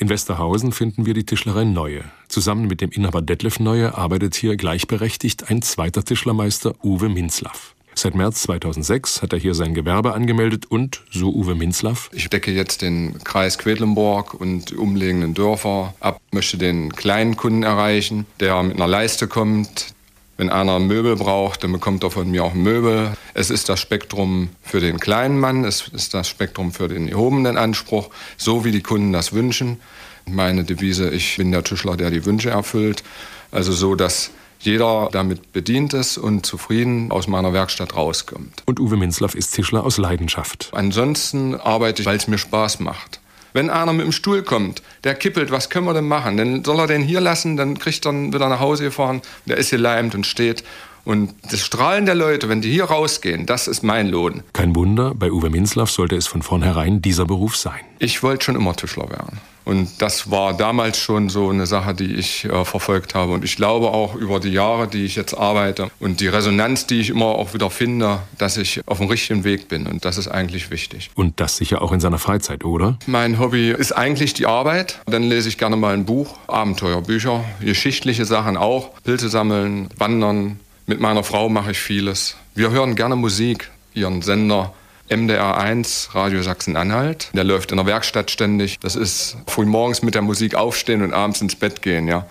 In Westerhausen finden wir die Tischlerei Neue. Zusammen mit dem Inhaber Detlef Neue arbeitet hier gleichberechtigt ein zweiter Tischlermeister Uwe Minzlaff. Seit März 2006 hat er hier sein Gewerbe angemeldet und, so Uwe Minzlaff, ich decke jetzt den Kreis Quedlinburg und die umliegenden Dörfer ab, möchte den kleinen Kunden erreichen, der mit einer Leiste kommt. Wenn einer Möbel braucht, dann bekommt er von mir auch Möbel. Es ist das Spektrum für den kleinen Mann, es ist das Spektrum für den erhobenen Anspruch, so wie die Kunden das wünschen. Meine Devise, ich bin der Tischler, der die Wünsche erfüllt. Also so, dass jeder damit bedient ist und zufrieden aus meiner Werkstatt rauskommt. Und Uwe Minzlaff ist Tischler aus Leidenschaft. Ansonsten arbeite ich, weil es mir Spaß macht. Wenn einer mit dem Stuhl kommt, der kippelt, was können wir denn machen? Dann soll er den hier lassen, dann kriegt er wieder nach Hause gefahren, der ist geleimt und steht. Und das Strahlen der Leute, wenn die hier rausgehen, das ist mein Lohn. Kein Wunder, bei Uwe Minzlaff sollte es von vornherein dieser Beruf sein. Ich wollte schon immer Tischler werden. Und das war damals schon so eine Sache, die ich äh, verfolgt habe. Und ich glaube auch über die Jahre, die ich jetzt arbeite und die Resonanz, die ich immer auch wieder finde, dass ich auf dem richtigen Weg bin. Und das ist eigentlich wichtig. Und das sicher auch in seiner Freizeit, oder? Mein Hobby ist eigentlich die Arbeit. Dann lese ich gerne mal ein Buch, Abenteuerbücher, geschichtliche Sachen auch, Pilze sammeln, wandern. Mit meiner Frau mache ich vieles. Wir hören gerne Musik, ihren Sender MDR 1, Radio Sachsen-Anhalt. Der läuft in der Werkstatt ständig. Das ist früh morgens mit der Musik aufstehen und abends ins Bett gehen, ja.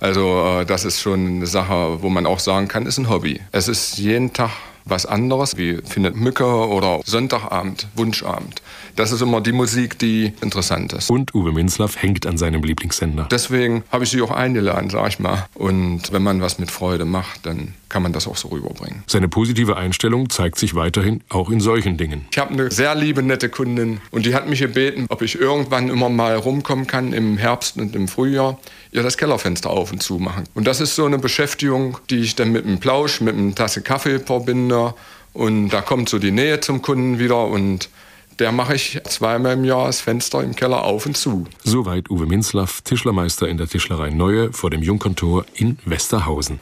Also äh, das ist schon eine Sache, wo man auch sagen kann, ist ein Hobby. Es ist jeden Tag was anderes, wie findet Mücke oder Sonntagabend, Wunschabend. Das ist immer die Musik, die interessant ist. Und Uwe Minzlaff hängt an seinem Lieblingssender. Deswegen habe ich sie auch eingeladen, sag ich mal. Und wenn man was mit Freude macht, dann kann man das auch so rüberbringen. Seine positive Einstellung zeigt sich weiterhin auch in solchen Dingen. Ich habe eine sehr liebe, nette Kundin und die hat mich gebeten, ob ich irgendwann immer mal rumkommen kann im Herbst und im Frühjahr, ihr das Kellerfenster auf und zu machen. Und das ist so eine Beschäftigung, die ich dann mit einem Plausch, mit einer Tasse Kaffee verbinde. Und da kommt so die Nähe zum Kunden wieder und der mache ich zweimal im Jahr das Fenster im Keller auf und zu. Soweit Uwe Minzlaff, Tischlermeister in der Tischlerei Neue vor dem Jungkontor in Westerhausen.